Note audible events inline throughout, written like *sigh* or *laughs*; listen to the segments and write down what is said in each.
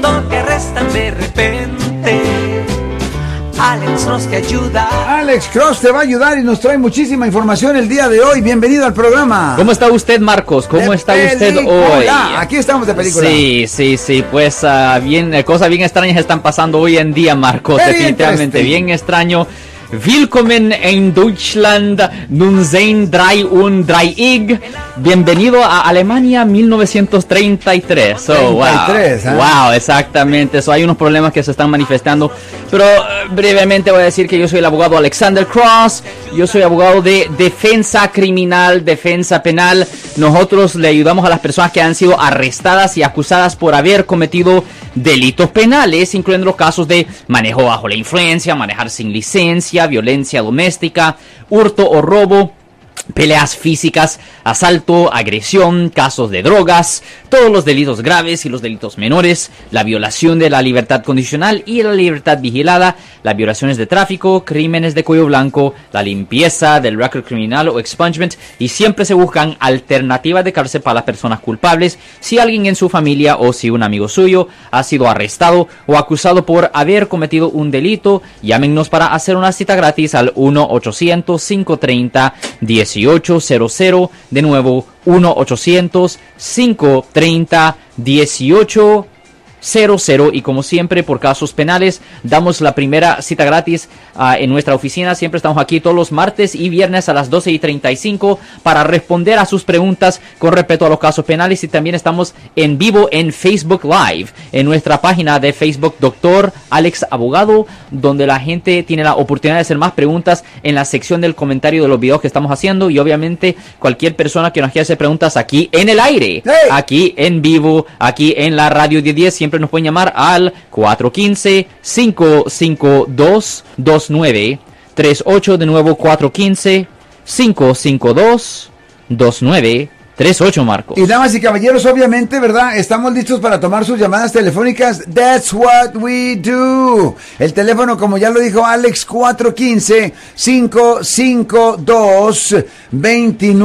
cuando te arrestan de repente. Alex Cross te ayuda. Alex Cross te va a ayudar y nos trae muchísima información el día de hoy. Bienvenido al programa. ¿Cómo está usted, Marcos? ¿Cómo De está usted película. hoy? Aquí estamos de película. Sí, sí, sí, pues ah, bien, eh, cosas bien extrañas están pasando hoy en día, Marcos, Very definitivamente bien extraño. Willkommen in Deutschland, nun sein drei und drei ig. Bienvenido a Alemania 1933. So, wow. 33, ¿ah? Wow, exactamente. So, hay unos problemas que se están manifestando. Pero eh, brevemente voy a decir que yo soy el abogado Alexander Cross. Yo soy abogado de defensa criminal, defensa penal. Nosotros le ayudamos a las personas que han sido arrestadas y acusadas por haber cometido delitos penales, incluyendo los casos de manejo bajo la influencia, manejar sin licencia, violencia doméstica, hurto o robo peleas físicas, asalto, agresión, casos de drogas, todos los delitos graves y los delitos menores, la violación de la libertad condicional y la libertad vigilada, las violaciones de tráfico, crímenes de cuello blanco, la limpieza del récord criminal o expungement y siempre se buscan alternativas de cárcel para las personas culpables si alguien en su familia o si un amigo suyo ha sido arrestado o acusado por haber cometido un delito, llámenos para hacer una cita gratis al 1-800-530-1800. De nuevo, 1-800-530-1800. Y como siempre por casos penales damos la primera cita gratis ah, en nuestra oficina. Siempre estamos aquí todos los martes y viernes a las 12 y 35 para responder a sus preguntas con respecto a los casos penales. Y también estamos en vivo en Facebook Live en nuestra página de Facebook Doctor Alex Abogado donde la gente tiene la oportunidad de hacer más preguntas en la sección del comentario de los videos que estamos haciendo. Y obviamente cualquier persona que nos quiera hacer preguntas aquí en el aire aquí en vivo aquí en la radio de 10 nos pueden llamar al 415-552-2938 de nuevo 415-552-2938 Marcos Y damas y caballeros, obviamente, ¿verdad? Estamos listos para tomar sus llamadas telefónicas. That's what we do. El teléfono, como ya lo dijo Alex,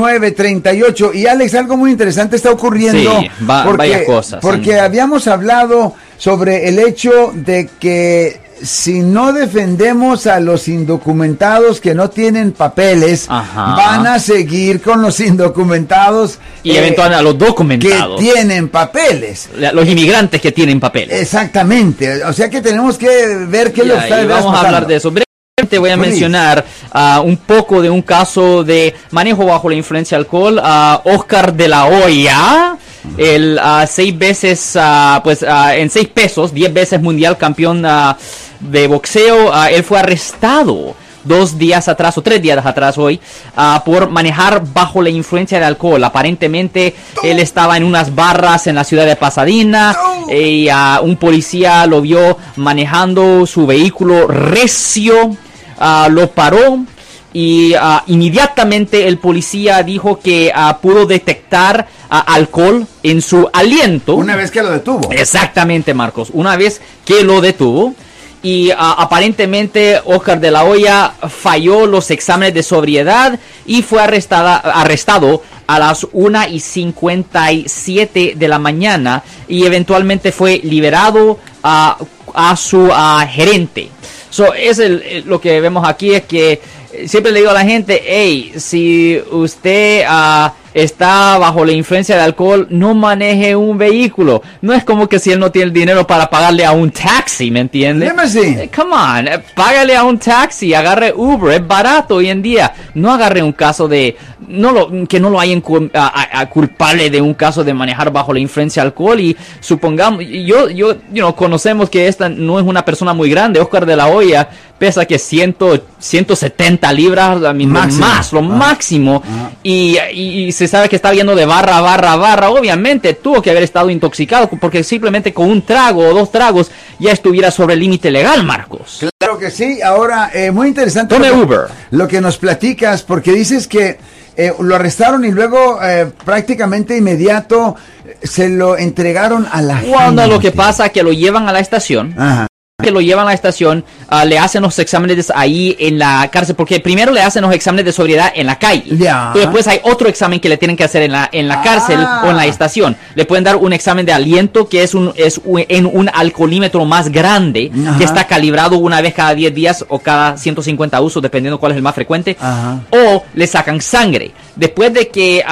415-552-2938. Y Alex, algo muy interesante está ocurriendo. Sí, va- varias cosas, Porque sí. habíamos hablado sobre el hecho de que si no defendemos a los indocumentados que no tienen papeles, Ajá. van a seguir con los indocumentados y eh, eventualmente a los que documentados tienen papeles. los inmigrantes que tienen papeles Exactamente. O sea que tenemos que ver qué lo está vamos a hablar de eso. Brevemente voy a Please. mencionar ah, un poco de un caso de manejo bajo la influencia de alcohol. a Oscar de la Hoya, el ah, seis veces, ah, pues ah, en seis pesos, diez veces mundial campeón de boxeo, él fue arrestado dos días atrás o tres días atrás hoy por manejar bajo la influencia del alcohol. Aparentemente él estaba en unas barras en la ciudad de Pasadena y ah, un policía lo vio manejando su vehículo recio, lo paró y ah, inmediatamente el policía dijo que ah, pudo detectar ah, alcohol en su aliento. Una vez que lo detuvo. Exactamente, Marcos. Una vez que lo detuvo y aparentemente Oscar de la Hoya falló los exámenes de sobriedad y fue arrestada, arrestado a las 1 y 57 de la mañana y eventualmente fue liberado a su gerente. So, es el, lo que vemos aquí es que siempre le digo a la gente, hey, si usted ah, está bajo la influencia de alcohol, no maneje un vehículo. No es como que si él no tiene el dinero para pagarle a un taxi, ¿me entiende? Eh, Come on, eh, págale a un taxi, agarre Uber, es barato hoy en día. No agarre un caso de, no lo, que no lo hayan a- a culpable de un caso de manejar bajo la influencia de alcohol y supongamos, yo, yo, you know, conocemos que esta no es una persona muy grande, Oscar de la Hoya pesa que 100, 170 libras, lo Máximo. más, lo Ah. máximo, Ah. y, y- y se sabe que está viendo de barra a barra a barra, obviamente tuvo que haber estado intoxicado porque simplemente con un trago o dos tragos ya estuviera sobre el límite legal, Marcos. Claro que sí. Ahora, eh, muy interesante. Tome lo que- Uber. Lo que nos platicas, porque dices que eh, lo arrestaron y luego eh, prácticamente inmediato eh, se lo entregaron a la Cuando gente. lo que pasa es que lo llevan a la estación, Ajá. Que lo llevan a la estación, uh, le hacen los exámenes ahí en la cárcel, porque primero le hacen los exámenes de sobriedad en la calle. Ya. Y después hay otro examen que le tienen que hacer en la, en la cárcel Ah. o en la estación. Le pueden dar un examen de aliento que es un, es un- en un alcoholímetro más grande, que está calibrado una vez cada 10 días o cada 150 usos, dependiendo cuál es el más frecuente. O le sacan sangre. Después de que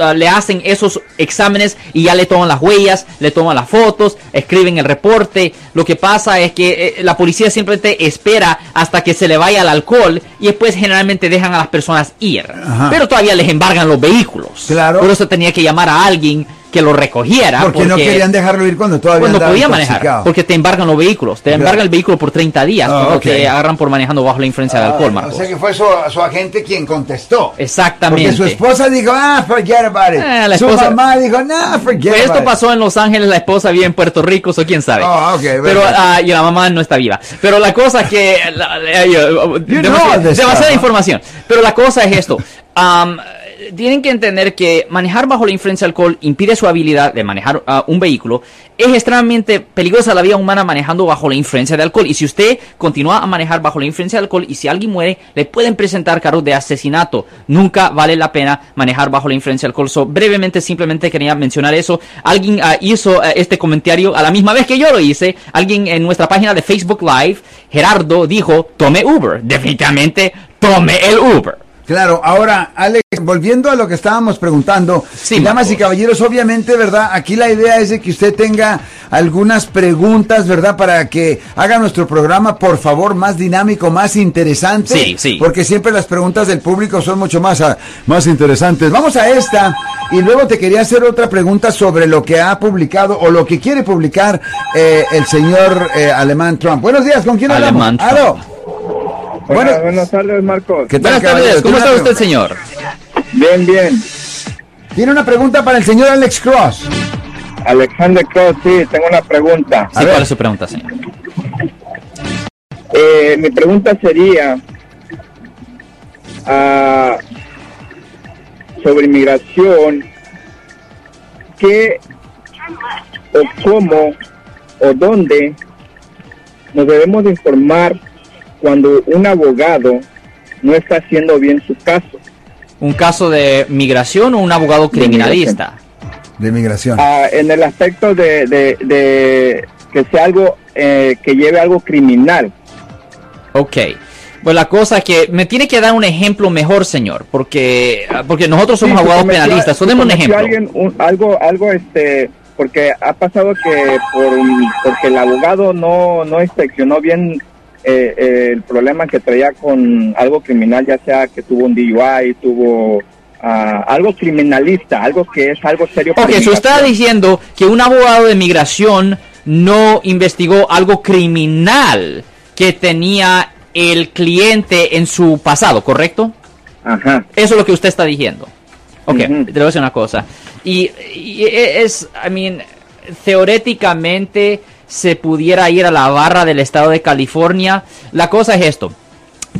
ah, le hacen esos exámenes y ya le toman las huellas, le toman las fotos, escriben el reporte. Lo que pasa es que eh, la policía simplemente espera hasta que se le vaya el alcohol y después generalmente dejan a las personas ir. Ajá. Pero todavía les embargan los vehículos. Claro. Por eso tenía que llamar a alguien que lo recogiera. Porque, no querían dejarlo ir cuando todavía cuando podía intoxicado. manejar. Porque te embargan los vehículos. Te embargan el vehículo por 30 días. Ah, cuando ok. te agarran por manejando bajo la influencia de alcohol, Ah, Marcos. O sea que fue su, su agente quien contestó. Exactamente. Porque su esposa dijo, ah, forget about it. Eh, la su esposa- mamá dijo, no, forget Pues esto about it". pasó en Los Ángeles, la esposa vive en Puerto Rico, o quién sabe. Oh, ok, Pero, ah, y la mamá no está viva. Pero la cosa que... la- la- yo- You demasiada, demasiada información. Pero la cosa es esto. Am, tienen que entender que manejar bajo la influencia de alcohol impide su habilidad de manejar ah, un vehículo. Es extremadamente peligrosa la vida humana manejando bajo la influencia de alcohol. Y si usted continúa a manejar bajo la influencia de alcohol y si alguien muere, le pueden presentar cargos de asesinato. Nunca vale la pena manejar bajo la influencia de alcohol. So, brevemente, simplemente quería mencionar eso. Alguien ah, hizo ah, este comentario a la misma vez que yo lo hice. Alguien en nuestra página de Facebook Live, Gerardo, dijo, tome Uber. Definitivamente, tome el Uber. Claro, ahora, Alex, volviendo a lo que estábamos preguntando, Sí, damas y caballeros, obviamente, ¿verdad? Aquí la idea es de que usted tenga algunas preguntas, ¿verdad? Para que haga nuestro programa, por favor, más dinámico, más interesante. Sí, sí. Porque siempre las preguntas del público son mucho más, ah, más interesantes. Vamos a esta, y luego te quería hacer otra pregunta sobre lo que ha publicado o lo que quiere publicar eh, el señor eh, Alemán Trump. Buenos días, ¿con quién hablamos? Alemán Trump. Aló. Hola, Bueno, buenas tardes, Marcos. ¿qué tal, Buenas caballero? tardes, ¿cómo ¿Tiene está usted, señor? Bien, bien. Tiene una pregunta para el señor Alex Cross. Alexander Cross, sí, tengo una pregunta. Sí. ¿cuál es su pregunta, señor? Eh, mi pregunta sería ah, sobre inmigración. ¿Qué o cómo o dónde nos debemos de informar cuando un abogado no está haciendo bien su caso? ¿Un caso de migración o un abogado criminalista? De migración. Ah, en el aspecto de, de- de que sea algo eh, que lleve algo criminal. Ok. Pues la cosa es que me tiene que dar un ejemplo mejor, señor, porque porque nosotros somos Sí, abogados cometió- penalistas. So, si deme un ejemplo. alguien un- algo, algo, este, porque ha pasado que por porque el abogado no no inspeccionó bien eh, eh, el problema que traía con algo criminal, ya sea que tuvo un DUI, tuvo ah, algo criminalista, algo que es algo serio. para Ok, eso está diciendo que un abogado de migración no investigó algo criminal que tenía el cliente en su pasado, ¿correcto? Ajá. Eso es lo que usted está diciendo. Ok, Ujú. te voy a decir una cosa. Y, y es, I mean, teóricamente se pudiera ir a la barra del estado de California. La cosa es esto.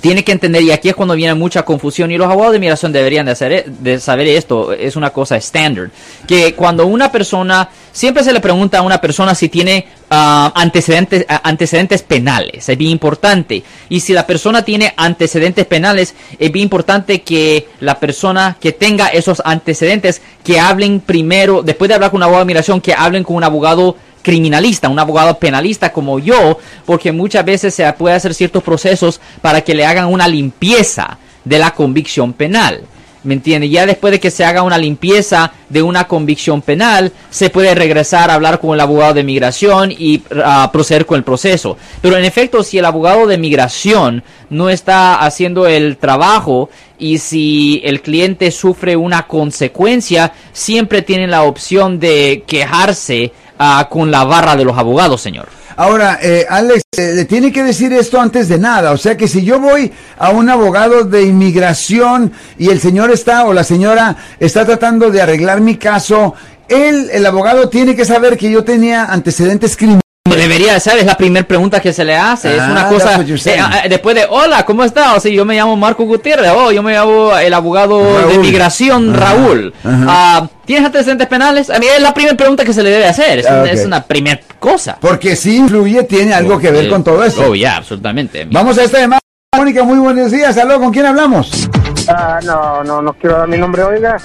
Tiene que entender, y aquí es cuando viene mucha confusión, y los abogados de migración deberían de, hacer, e- de saber esto, es una cosa estándar, que cuando una persona, siempre se le pregunta a una persona si tiene ah, antecedentes, ah, antecedentes penales, es bien importante, y si la persona tiene antecedentes penales, es bien importante que la persona que tenga esos antecedentes, que hablen primero, después de hablar con un abogado de migración, que hablen con un abogado criminalista, un abogado penalista como yo, porque muchas veces se puede hacer ciertos procesos para que le hagan una limpieza de la convicción penal. ¿Me entiende? Ya después de que se haga una limpieza de una convicción penal, se puede regresar a hablar con el abogado de migración y ah, proceder con el proceso. Pero en efecto, si el abogado de migración no está haciendo el trabajo y si el cliente sufre una consecuencia, siempre tienen la opción de quejarse ah, con la barra de los abogados, señor. Ahora, eh, Alex, eh, le tiene que decir esto antes de nada. O sea que si yo voy a un abogado de inmigración y el señor está o la señora está tratando de arreglar mi caso, él, el abogado, tiene que saber que yo tenía antecedentes criminales. Debería ser, es la primera pregunta que se le hace. es Ah, una that's cosa. eh, ah, después de, hola, ¿cómo está? O sea, yo me llamo Marco Gutiérrez. Oh, yo me llamo el abogado de migración, Ajá, Raúl. ajá. Ah, ¿Tienes antecedentes penales? A mí es la primera pregunta que se le debe hacer. Es, Ah, un- ok. es una primera cosa. Porque sí influye, tiene algo que ver Eh, con todo esto. Oh, ya, absolutamente. Vamos a esta llamada. Mónica, muy buenos días. Aló, ¿con quién hablamos? Ah, no, no, no quiero dar mi nombre, oiga.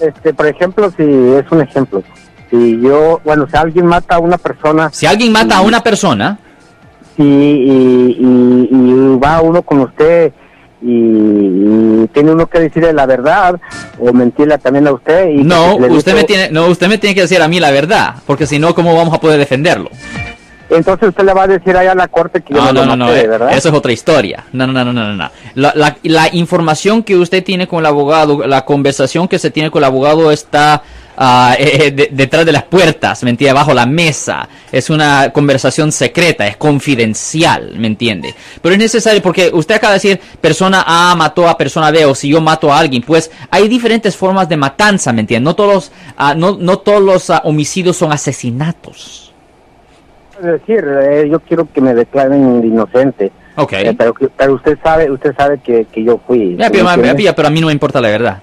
Este, por ejemplo, si es un ejemplo. Si yo, bueno, si alguien mata a una persona Si alguien mata a una persona, y, y, y- y va uno con usted y, tiene uno que decirle la verdad o mentirle también a usted. Y no, usted me tiene, no, usted me tiene que decir a mí la verdad, porque si no, ¿cómo vamos a poder defenderlo? Entonces usted le va a decir allá a la corte que yo No, no, no, no, no, maté, eh, ¿verdad? eso es otra historia. No, no, no, no, no, no. La, la, la información que usted tiene con el abogado, la conversación que se tiene con el abogado está ah, eh, eh, de- detrás de las puertas, ¿me entiende? Bajo la mesa. Es una conversación secreta, es confidencial, ¿me entiende? Pero es necesario porque usted acaba de decir persona A mató a persona B o si yo mato a alguien, pues hay diferentes formas de matanza, ¿me entiende? No todos los, ah, no, no todos los ah, homicidios son asesinatos. Es decir, eh, yo quiero que me declaren inocente. Ok. Eh, pero, usted sabe, usted sabe que, que yo fui. Ya, ¿sí pero, pero a mí no me importa la verdad.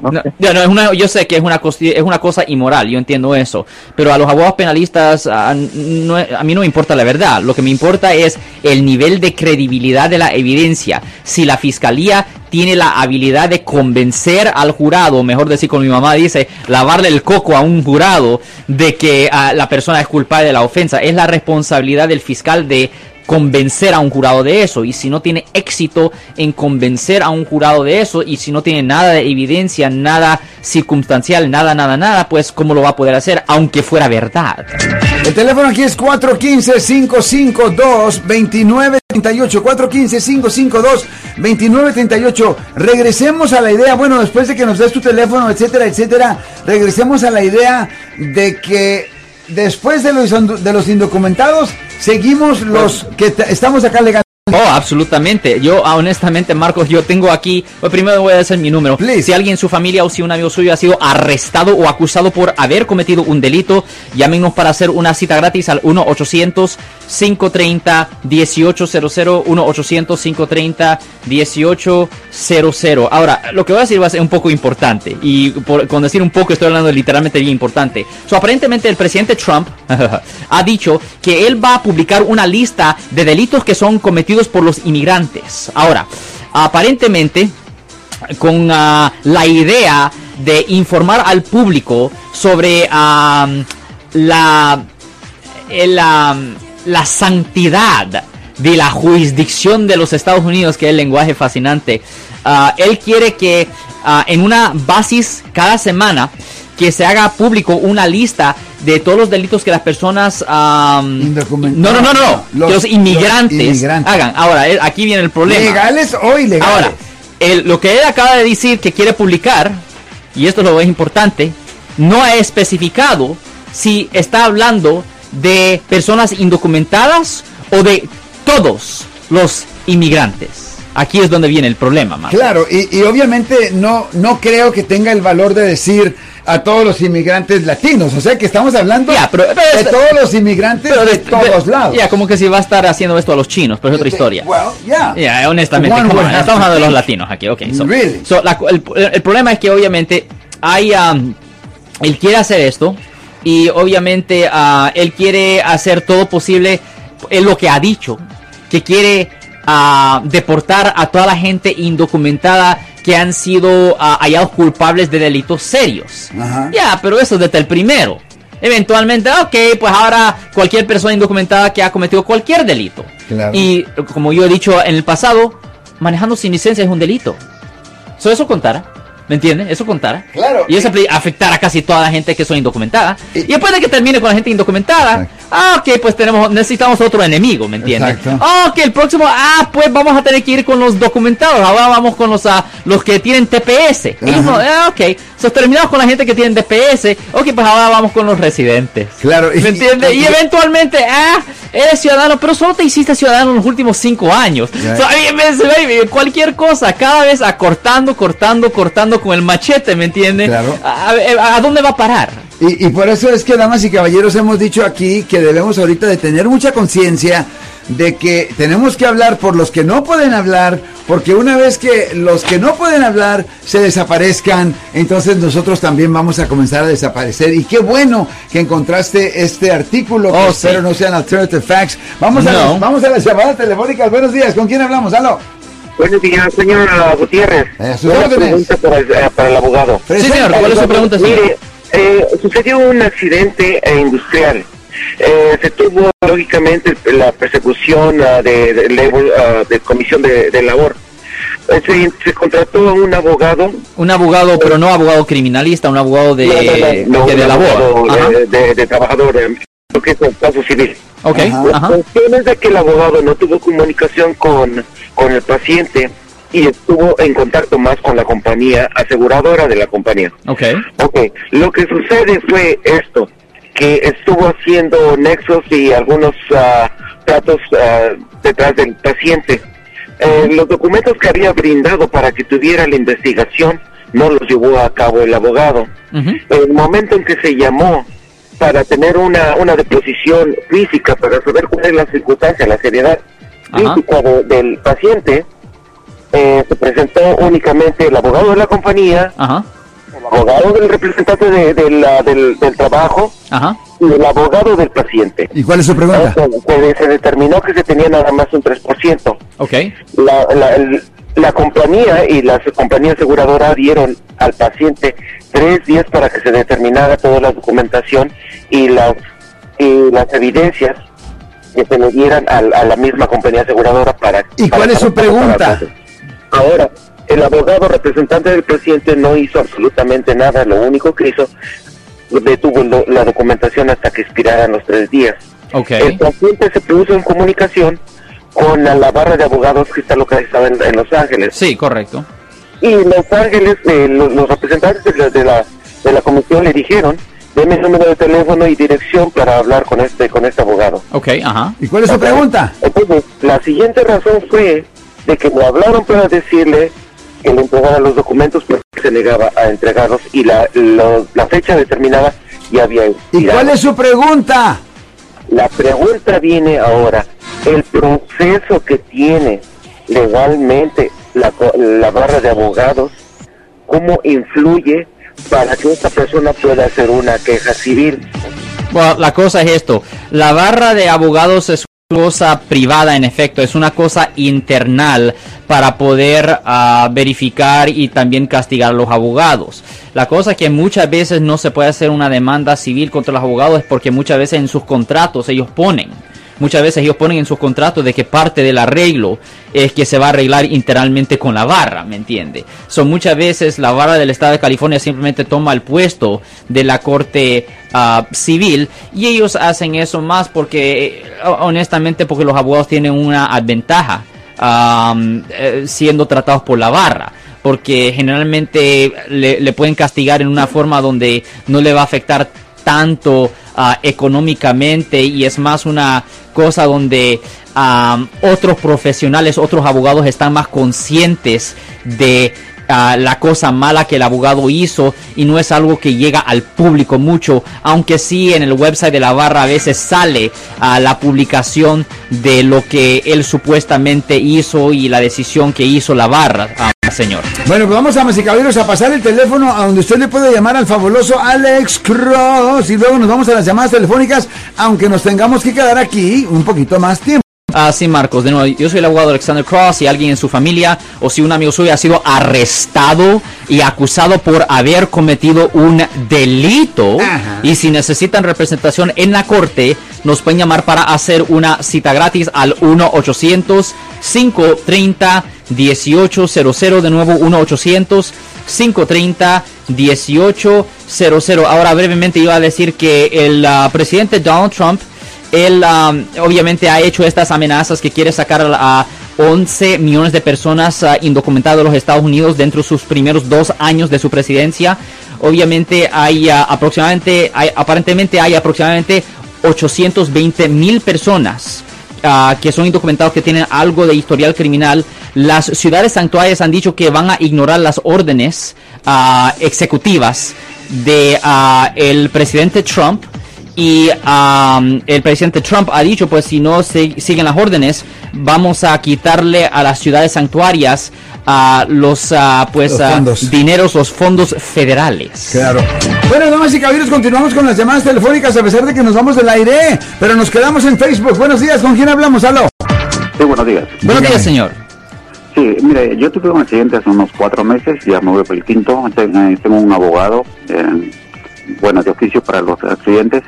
No, no, es una, yo sé que es una, costi- es una cosa inmoral, yo entiendo eso, pero a los abogados penalistas a mí no me importa la verdad, lo que me importa es el nivel de credibilidad de la evidencia. Si la fiscalía tiene la habilidad de convencer al jurado, mejor decir como mi mamá dice, lavarle el coco a un jurado de que ah, la persona es culpable de la ofensa, es la responsabilidad del fiscal de convencer a un jurado de eso y si no tiene éxito en convencer a un jurado de eso y si no tiene nada de evidencia, nada circunstancial, nada, nada, nada, pues cómo lo va a poder hacer aunque fuera verdad. El teléfono aquí es 415-552-2938. 415-552-2938. Regresemos a la idea, bueno, después de que nos des tu teléfono, etcétera, etcétera, regresemos a la idea de que después de los, de los indocumentados, seguimos los que estamos acá legal. Oh, absolutamente. Yo, ah, honestamente, Marcos, yo tengo aquí. Bueno, primero voy a decir mi número. Please. Si alguien en su familia o si un amigo suyo ha sido arrestado o acusado por haber cometido un delito, llámenos para hacer una cita gratis al 1-800-530-1800. 1-800-530-1800. Ahora, lo que voy a decir va a ser un poco importante. Y por- con decir un poco, estoy hablando de literalmente bien importante. So, aparentemente, el presidente Trump *laughs* ha dicho que él va a publicar una lista de delitos que son cometidos por los inmigrantes. Ahora, aparentemente, con ah, la idea de informar al público sobre am, la santidad de la jurisdicción de los Estados Unidos, que es el lenguaje fascinante. Ah, él quiere que ah, en una basis cada semana que se haga público una lista de todos los delitos que las personas Indocumentadas. no no no no Los- que los inmigrantes, los inmigrantes. hagan ahora eh, aquí viene el problema ¿Legales o ilegales? Ahora, el- lo que él acaba de decir que quiere publicar, y esto es lo es importante, no ha especificado si está hablando de personas indocumentadas o de todos los inmigrantes. Aquí es donde viene el problema, Marco. Claro, y, y obviamente no, no creo que tenga el valor de decir a todos los inmigrantes latinos. O sea que estamos hablando Ya, pero- pero de es- todos los inmigrantes Pero de, todos lados. Ya, como que si va a estar haciendo esto a los chinos, pero es otra historia. Well, yeah. Ya, honestamente, on, have estamos hablando de los latinos aquí, ok. So, Really? so, la- el, el problema es que obviamente hay, um, él quiere hacer esto y obviamente ah, él quiere hacer todo posible, es lo que ha dicho, que quiere ah, deportar a toda la gente indocumentada que han sido ah, hallados culpables de delitos serios. Ya, pero eso desde el primero. Eventualmente, ok, pues ahora cualquier persona indocumentada que ha cometido cualquier delito. Claro. Y como yo he dicho en el pasado, manejando sin licencia es un delito. So, eso contara. ¿Me entiendes? Eso contara. Claro. Y eso afectará a casi toda la gente que son indocumentada. Y- Y, después de que termine con la gente indocumentada. Ah, ok, pues tenemos, necesitamos otro enemigo, ¿me entiendes? Exacto. Ah, ok, el próximo, ah, pues vamos a tener que ir con los documentados. Ahora vamos con los, ah, los que tienen TPS. No- ah, ok. So, terminamos con la gente que tiene DPS. Ok, pues ahora vamos con los residentes. Claro, y- ¿Me entiendes? y- Y, *laughs* eventualmente, ah, eres ciudadano, pero solo te hiciste ciudadano en los últimos cinco años. Ya. So, baby, cualquier cosa, cada vez acortando, cortando, cortando con el machete, ¿me entiendes? Claro. A, a- a dónde va a parar? Y, y por eso es que, damas y caballeros, hemos dicho aquí que debemos ahorita de tener mucha conciencia de que tenemos que hablar por los que no pueden hablar, porque una vez que los que no pueden hablar se desaparezcan, entonces nosotros también vamos a comenzar a desaparecer. Y qué bueno que encontraste este artículo, que Oh, espero sí. no sean alternative facts. Vamos, a las, vamos a las llamadas telefónicas. Buenos días, ¿con quién hablamos? Aló. Buenos días, señor Gutiérrez. Eh, sus órdenes. pregunta para el, eh, para el abogado. Sí, señor, ¿cuál es su pregunta, señor? Mire, eh, sucedió un accidente eh, industrial. Eh, se tuvo, lógicamente, la persecución ah, de, de, labor, ah, de comisión de, de labor. Eh, se, se contrató a un abogado Un abogado, pero no abogado criminalista, un abogado de, no, no, que un de labor. abogado de, de- de trabajador, de, lo que es el caso civil. Ok, Ajá. La ajá. cuestión es de que el abogado no tuvo comunicación con, con el paciente y estuvo en contacto más con la compañía aseguradora de la compañía. Ok. Ok, lo que sucede fue esto, que estuvo haciendo nexos y algunos ah, tratos ah, detrás del paciente. Eh, los documentos que había brindado para que tuviera la investigación no los llevó a cabo el abogado. Ujú. El momento en que se llamó para tener una, una deposición física, para saber cuál es la circunstancia, la seriedad Ajá. física de- del paciente, eh, se presentó únicamente el abogado de la compañía, Ajá. el abogado del representante de, de la- del, del trabajo Ajá. y el abogado del paciente. ¿Y cuál es su pregunta? Se, se determinó que se tenía nada más un 3%. Ok. La, la, el- la compañía y la compañía aseguradora dieron al paciente tres días para que se determinara toda la documentación y las, y las evidencias que se le dieran al- a, la misma compañía aseguradora para... ¿Y para- cuál es su para- para- pregunta? Ahora, el abogado representante del paciente no hizo absolutamente nada, lo único que hizo detuvo lo- la documentación hasta que expiraran los tres días. Ok. El paciente se puso en comunicación con la, la barra de abogados que está localizada en, en Los Ángeles. Sí, correcto. Y Los Ángeles, eh, los, los representantes de la, de, la, de la comisión le dijeron, deme el número de teléfono y dirección para hablar con este, con este abogado. Ok, ajá. ¿Y cuál es su pregunta? Entonces, la siguiente razón fue de que me hablaron para decirle que le entregara los documentos, pero se negaba a entregarlos y la, lo- la fecha determinada ya había ¿Y expirado. cuál es su pregunta? La pregunta viene ahora, el proceso que tiene legalmente la, co- la barra de abogados, ¿cómo influye para que esta persona pueda hacer una queja civil? Bueno, la cosa es esto. La barra de abogados es cosa privada, en efecto. Es una cosa internal para poder ah, verificar y también castigar a los abogados. La cosa que muchas veces no se puede hacer una demanda civil contra los abogados es porque muchas veces en sus contratos ellos ponen. Muchas veces ellos ponen en sus contratos de que parte del arreglo es que se va a arreglar internamente con la barra, ¿me entiende? Son muchas veces la barra del Estado de California simplemente toma el puesto de la Corte ah, Civil y ellos hacen eso más porque, eh, honestamente, porque los abogados tienen una ventaja eh, siendo tratados por la barra porque generalmente le pueden castigar en una forma donde no le va a afectar tanto ah, económicamente y es más una cosa donde ah, otros profesionales, otros abogados están más conscientes de ah, la cosa mala que el abogado hizo y no es algo que llega al público mucho, aunque sí en el website de la barra a veces sale ah, la publicación de lo que él supuestamente hizo y la decisión que hizo la barra, ah, señor. Bueno, pues vamos a y a pasar el teléfono a donde usted le puede llamar al fabuloso Alex Cross y luego nos vamos a las llamadas telefónicas, aunque nos tengamos que quedar aquí un poquito más tiempo. Ah, sí, Marcos, de nuevo, yo soy el abogado Alexander Cross. Si alguien en su familia o si un amigo suyo ha sido arrestado y acusado por haber cometido un delito Ajá. y si necesitan representación en la corte, nos pueden llamar para hacer una cita gratis al 1-800-530-1800. De nuevo, 1-800-530-1800. Ahora, brevemente iba a decir que el ah, presidente Donald Trump él um, obviamente ha hecho estas amenazas que quiere sacar a, a 11 millones de personas uh, indocumentadas de los Estados Unidos dentro de sus primeros dos años de su presidencia. Obviamente hay uh, aproximadamente, aparentemente hay aproximadamente 820 mil personas uh, que son indocumentados que tienen algo de historial criminal. Las ciudades santuarias han dicho que van a ignorar las órdenes uh, ejecutivas de ah, el presidente Trump y am, el presidente Trump ha dicho pues si no se- siguen las órdenes vamos a quitarle a las ciudades santuarias a los ah, pues Los fondos. dineros los fondos federales Claro. Bueno, damas y caballeros, continuamos con las llamadas telefónicas a pesar de que nos vamos del aire, pero nos quedamos en Facebook. Buenos días, ¿con quién hablamos? Aló. Sí, buenos días. buenos Dígame. días señor Sí, mire, yo tuve un accidente hace unos cuatro meses, ya me voy por el quinto. Tengo, tengo un abogado, eh, bueno, de oficio para los accidentes.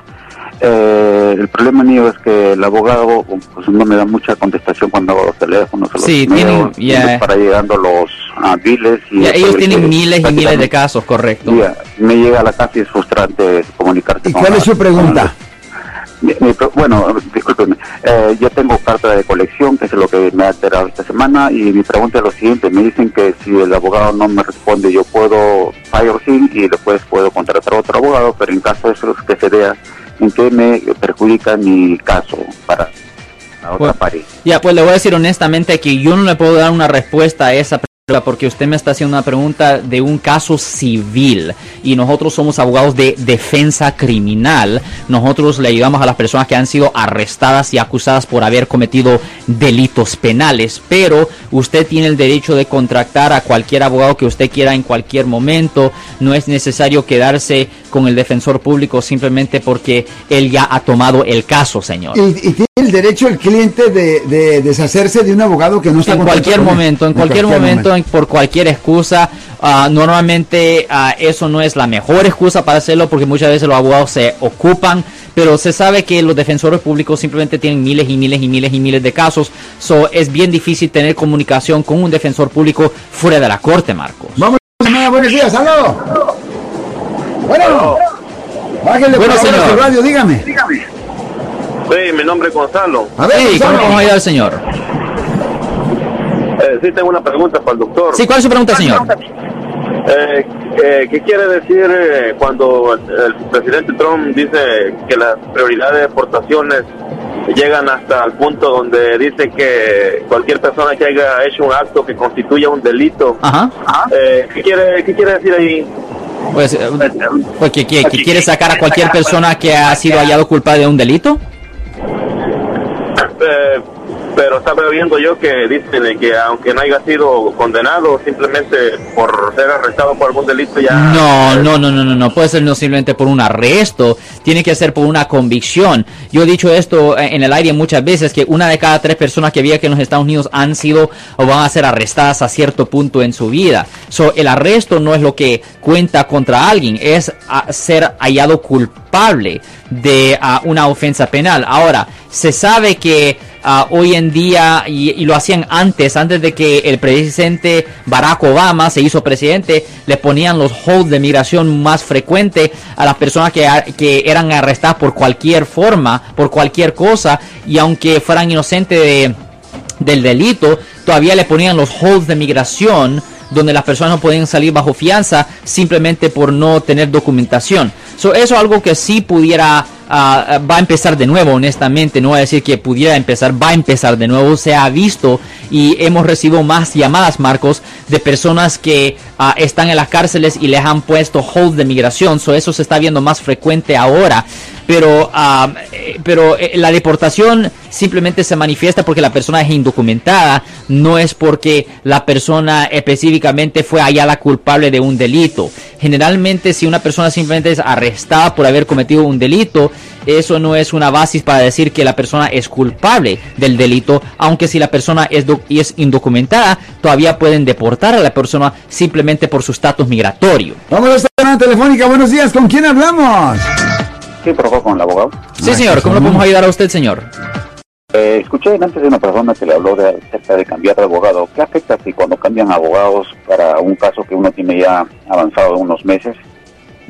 Eh, el problema mío es que el abogado pues, no me da mucha contestación cuando hago los teléfonos. o los Sí, emails, tienen- y ya. para llegando los ah, biles. Y ellos el tienen que miles y miles de casos correcto me llega a la casa y es frustrante comunicarse ¿Y con cuál la- es su pregunta? Mi- mi pro- bueno, discúlpeme, eh, yo tengo carta de colección, que es lo que me ha alterado esta semana, y mi pregunta es lo siguiente, me dicen que si el abogado no me responde, yo puedo fire sin y después puedo contratar a otro abogado, pero en caso de eso, que se vea en qué me perjudica mi caso para la otra Bueno, party. Ya, pues le voy a decir honestamente que yo no le puedo dar una respuesta a esa pregunta porque usted me está haciendo una pregunta de un caso civil y nosotros somos abogados de defensa criminal. Nosotros le ayudamos a las personas que han sido arrestadas y acusadas por haber cometido delitos penales, pero usted tiene el derecho de contratar a cualquier abogado que usted quiera en cualquier momento. No es necesario quedarse con el defensor público simplemente porque él ya ha tomado el caso, señor. Y, y tiene el derecho el cliente de, de deshacerse de un abogado que no está en cualquier momento, en cualquier momento, en- por cualquier excusa. ah, normalmente ah, eso no es la mejor excusa para hacerlo porque muchas veces los abogados se ocupan, pero se sabe que los defensores públicos simplemente tienen miles y miles y miles y miles de casos. So es bien difícil tener comunicación con un defensor público fuera de la corte, Marcos. Vamos, buenos días, aló. Bueno, bájenle Bueno, por señor. su radio, dígame. Sí, mi nombre es Gonzalo. A ver, Sí, ¿cómo Gonzalo. vamos a ayudar al señor? Eh, sí, tengo una pregunta para el doctor. Sí, ¿cuál es su pregunta, señor? Eh, eh, ¿Qué quiere decir eh, cuando el, el presidente Trump dice que las prioridades de deportaciones llegan hasta el punto donde dice que cualquier persona que haya hecho un acto que constituya un delito? Ajá. Eh, ¿qué, quiere, ¿Qué quiere decir ahí? Pues, eh, quiere sacar a cualquier persona que ha sido hallado culpable de un delito. Eh, pero estaba viendo yo que dicen de que aunque no haya sido condenado, simplemente por ser arrestado por algún delito ya... No, no, no, no, no, no puede ser no simplemente por un arresto, tiene que ser por una convicción. Yo he dicho esto en el aire muchas veces que una de cada tres personas que viven en los Estados Unidos han sido o van a ser arrestadas a cierto punto en su vida. So, el arresto no es lo que cuenta contra alguien, es ah, ser hallado culpable de ah, una ofensa penal. Ahora, se sabe que ah, hoy en día, y, y lo hacían antes, antes de que el presidente Barack Obama se hizo presidente, le ponían los holds de migración más frecuente a las personas que, que eran arrestadas por cualquier forma, por cualquier cosa, y aunque fueran inocentes de del delito, todavía le ponían los holds de migración donde las personas no podían salir bajo fianza simplemente por no tener documentación. So, eso es algo que sí pudiera, ah, va a empezar de nuevo, honestamente, no voy a decir que pudiera empezar, va a empezar de nuevo, se ha visto y hemos recibido más llamadas, Marcos, de personas que ah, están en las cárceles y les han puesto hold de migración, so, eso se está viendo más frecuente ahora. Pero ah, eh, pero eh, la deportación simplemente se manifiesta porque la persona es indocumentada, no es porque la persona específicamente fue hallada culpable de un delito. Generalmente si una persona simplemente es arrestada por haber cometido un delito, eso no es una base para decir que la persona es culpable del delito, aunque si la persona es, doc- y es indocumentada, todavía pueden deportar a la persona simplemente por su estatus migratorio. Vamos a esta llamada telefónica, buenos días, ¿con quién hablamos? Sí, por favor, con el abogado. Sí, señor, ¿cómo lo podemos ayudar a usted, señor? Eh, escuché antes de una persona que le habló de, acerca de cambiar de abogado. ¿Qué afecta si cuando cambian abogados para un caso que uno tiene ya avanzado de unos meses?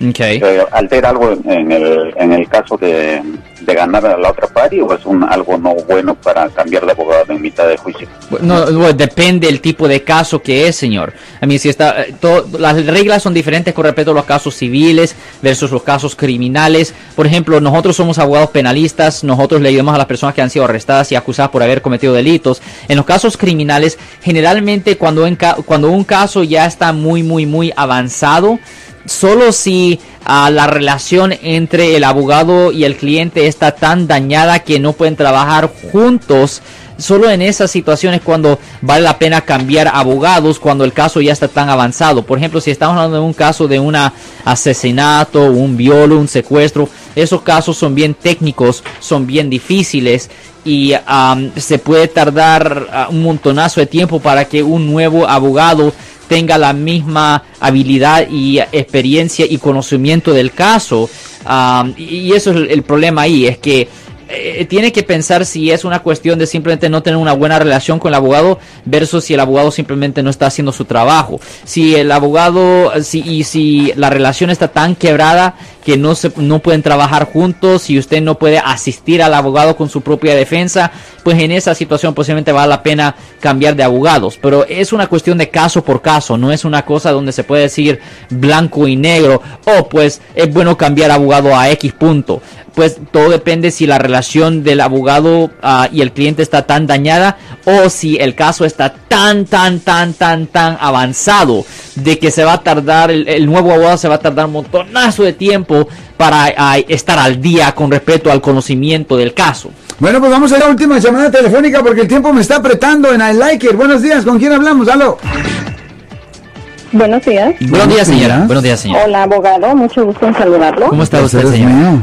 Okay. Eh, ¿Altera algo en, el, en el caso de, de ganar a la otra party o es un, algo no bueno para cambiar de abogado en mitad de juicio? No, bueno, depende el tipo de caso que es, señor. A mí si está, eh, to- las reglas son diferentes con respecto a los casos civiles versus los casos criminales. Por ejemplo, nosotros somos abogados penalistas, nosotros le ayudamos a las personas que han sido arrestadas y acusadas por haber cometido delitos. En los casos criminales, generalmente cuando, en cuando un caso ya está muy, muy, muy avanzado, solo si ah, la relación entre el abogado y el cliente está tan dañada que no pueden trabajar juntos. Solo en esas situaciones cuando vale la pena cambiar abogados cuando el caso ya está tan avanzado. Por ejemplo, si estamos hablando de un caso de un asesinato, un violo, un secuestro, esos casos son bien técnicos, son bien difíciles y am, se puede tardar ah, un montonazo de tiempo para que un nuevo abogado tenga la misma habilidad y experiencia y conocimiento del caso. Am, y eso es el, el problema ahí, es que eh, tiene que pensar si es una cuestión de simplemente no tener una buena relación con el abogado versus si el abogado simplemente no está haciendo su trabajo. Si el abogado si, y si la relación está tan quebrada que no se no pueden trabajar juntos, si usted no puede asistir al abogado con su propia defensa, pues en esa situación posiblemente vale la pena cambiar de abogados. Pero es una cuestión de caso por caso, no es una cosa donde se puede decir blanco y negro, o pues es bueno cambiar abogado a X punto pues todo depende si la relación del abogado ah, y el cliente está tan dañada o si el caso está tan, tan, tan, tan, tan avanzado de que se va a tardar, el, el nuevo abogado se va a tardar un montonazo de tiempo para estar al día con respecto al conocimiento del caso. Bueno, pues vamos a la última llamada telefónica porque el tiempo me está apretando en I Like It. Buenos días, ¿con quién hablamos? Aló. Buenos días. Buenos días, señora. Buenos días, señora. Hola, abogado. Mucho gusto en saludarlo. ¿Cómo está usted, Ustedes, señora?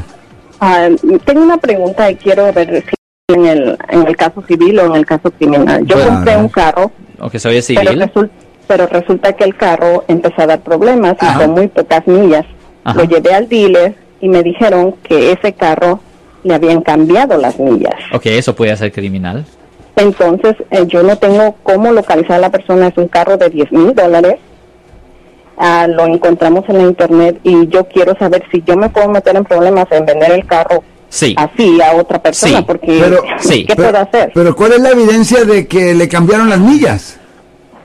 Ah, tengo una pregunta y quiero ver si en el, en el caso civil o en el caso criminal. Yo compré un carro, O que se oye pero, civil. pero resulta que el carro empezó a dar problemas y Ajá. con muy pocas millas. Ajá. Lo llevé al dealer y me dijeron que ese carro le habían cambiado las millas. Ok, eso puede ser criminal. Entonces, eh, yo no tengo cómo localizar a la persona. Es un carro de 10 mil dólares. Ah, lo encontramos en la internet y yo quiero saber si yo me puedo meter en problemas en vender el carro Sí. así a otra persona, Sí, porque pero- *laughs* sí, ¿qué Pero- puedo hacer? Pero ¿cuál es la evidencia de que le cambiaron las millas?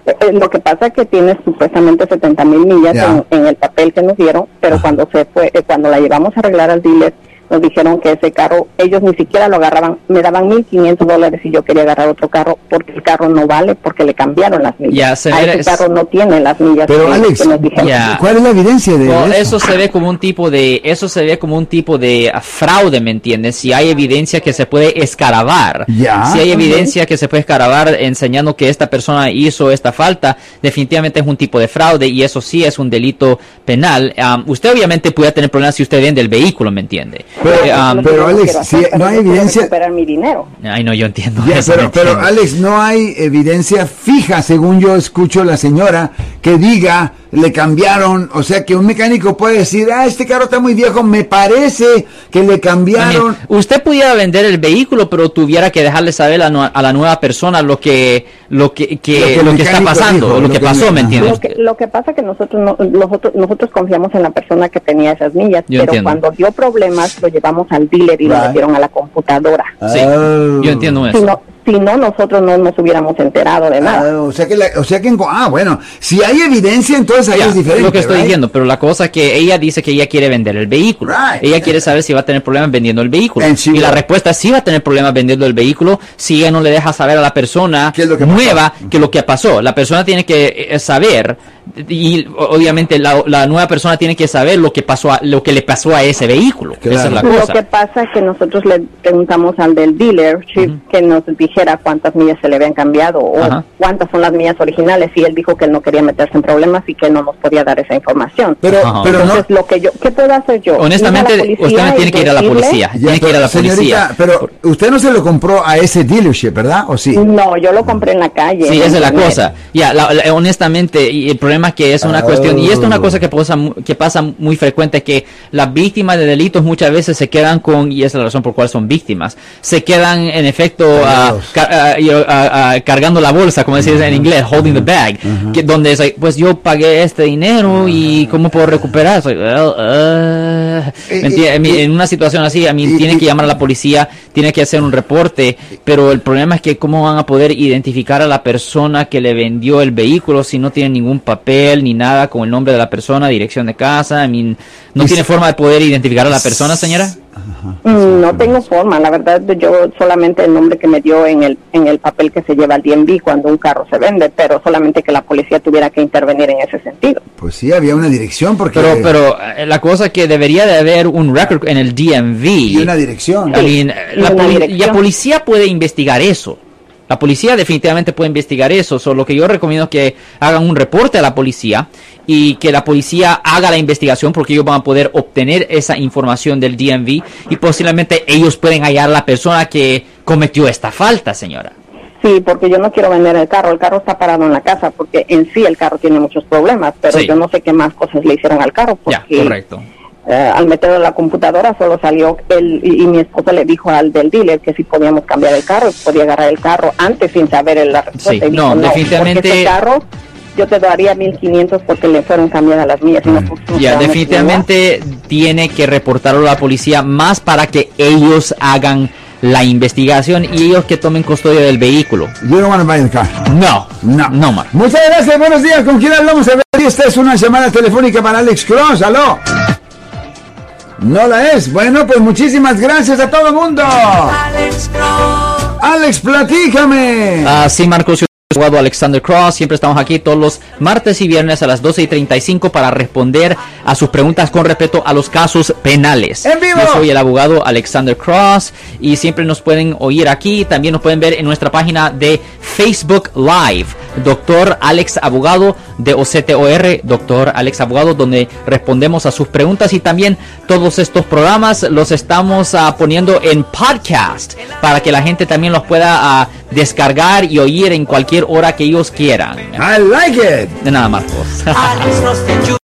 Eh, lo que pasa es que tiene supuestamente 70 mil millas en, en el papel que nos dieron, pero Ajá. cuando se fue, eh, cuando la llevamos a arreglar al dealer, nos dijeron que ese carro, ellos ni siquiera lo agarraban, me daban 1.500 dólares y yo quería agarrar otro carro porque el carro no vale, porque le cambiaron las millas. Ya, se a ve- ese es- carro no tiene las millas Pero que, Alex, que nos dijeron. Ya. ¿cuál es la evidencia de No, eso? eso se ve como un tipo de eso se ve como un tipo de ah, fraude, ¿me entiendes? Si hay evidencia que se puede escarabar, Ya. si hay evidencia que se puede escarabar enseñando que esta persona hizo esta falta, definitivamente es un tipo de fraude y eso sí es un delito penal. Am, usted obviamente puede tener problemas si usted vende el vehículo, ¿me entiende? Pero- Eh, lo que pero, Alex, hacer, si no hay evidencia- recuperar mi dinero. ay no, yo entiendo. Eso, pero, ¿me pero? Alex, no hay evidencia fija, según yo escucho la señora, que diga, le cambiaron, o sea, que un mecánico puede decir, ah, este carro está muy viejo, me parece que le cambiaron. También, usted pudiera vender el vehículo, pero tuviera que dejarle saber a, a la nueva persona lo que lo que, que- Lo que el lo que está pasando, dijo, lo, lo que que- pasó, ¿me ajá. entiende? Lo que, lo que pasa es que nosotros, no, nosotros nosotros confiamos en la persona que tenía esas millas, Yo pero entiendo. cuando dio problemas lo llevamos al dealer y Right. lo metieron a la computadora. Sí, Oh. yo entiendo Si eso. no, si no, nosotros no nos hubiéramos enterado de nada. Ah, o sea que, la- o sea que, en- ah, bueno, si hay evidencia, entonces ahí Ya, es diferente. lo que estoy right? diciendo, pero la cosa es que ella dice que ella quiere vender el vehículo. Right. Ella quiere saber si va a tener problemas vendiendo el vehículo. And Y la will. respuesta es sí va a tener problemas vendiendo el vehículo si ella no le deja saber a la persona ¿Qué es lo que pasó? nueva que lo que pasó. La persona tiene que eh, saber y obviamente la, la nueva persona tiene que saber lo que pasó a- lo que le pasó a ese vehículo. Claro. Esa es la Lo cosa. que pasa es que nosotros le preguntamos al del dealer chief, que nos dijera cuántas millas se le habían cambiado o Ajá. cuántas son las millas originales y él dijo que él no quería meterse en problemas y que no nos podía dar esa información. Pero, Ajá. pero no. Entonces, lo que yo, ¿qué puedo hacer yo? Honestamente, usted no tiene que ir a la policía. Ya, tiene que ir a la pero, policía. señorita, pero usted no se lo compró a ese dealership, ¿verdad? ¿O sí? No, yo lo compré en la calle. Sí, esa es la cosa. Ya, la- la- honestamente, y el problema es que es una Oh. cuestión, y esto es una cosa que pasa, que pasa muy frecuente, que las víctimas de delitos muchas veces se quedan con, y esa es la razón por cual son víctimas, se quedan en efecto Pegados. Ca- ah, y, ah, ah, cargando la bolsa, como decís en inglés, holding the bag, que, donde es, like, pues yo pagué este dinero y cómo puedo recuperar. Well, ah, y- En una situación así, a mí tiene que llamar a la policía, tiene que hacer un reporte, pero el problema es que cómo van a poder identificar a la persona que le vendió el vehículo si no tiene ningún papel papel ni nada con el nombre de la persona, dirección de casa. I mean, ¿No tiene forma de poder identificar a la persona, señora? Mm, No tengo forma, la verdad yo solamente el nombre que me dio en el en el papel que se lleva al DMV cuando un carro se vende, pero solamente que la policía tuviera que intervenir en ese sentido. Pues sí, había una dirección porque... Pero, pero eh, la cosa que debería de haber un record en el DMV. Y una dirección. I mean, y la, una poli- dirección. la policía puede investigar eso. La policía definitivamente puede investigar eso. So, lo que yo recomiendo es que hagan un reporte a la policía y que la policía haga la investigación porque ellos van a poder obtener esa información del DMV y posiblemente ellos pueden hallar a la persona que cometió esta falta, señora. Sí, porque yo no quiero vender el carro, el carro está parado en la casa porque en sí el carro tiene muchos problemas, pero Sí. yo no sé qué más cosas le hicieron al carro Ya, correcto. Eh, al meterlo en la computadora solo salió él y, y mi esposo le dijo al del dealer que si podíamos cambiar el carro, podía agarrar el carro antes sin saber el- la respuesta. Sí, y dijo, no, definitivamente- este carro yo te daría 1500 porque le fueron cambiadas las mías y no no Ya, definitivamente tiene que reportarlo a la policía más para que ellos hagan la investigación y ellos que tomen custodia del vehículo. You don't want to buy the car. No, No. no, Mar. Muchas gracias, buenos días. ¿Con quién hablamos? A ver, esta es una llamada telefónica para Alex Cross. ¿Aló? No la es. Bueno, pues muchísimas gracias a todo el mundo. Alex Cross. Alex, platícame. Ah, sí, Marcos, yo soy abogado Alexander Cross. Siempre estamos aquí todos los martes y viernes a las 12 y 35 para responder a sus preguntas con respecto a los casos penales. ¡En vivo! Yo soy el abogado Alexander Cross y siempre nos pueden oír aquí. También nos pueden ver en nuestra página de Facebook Live. Doctor Alex Abogado de OCTOR, Doctor Alex Abogado, donde respondemos a sus preguntas y también todos estos programas los estamos ah, poniendo en podcast para que la gente también los pueda ah, descargar y oír en cualquier hora que ellos quieran. I like it. De nada, Marcos. *laughs*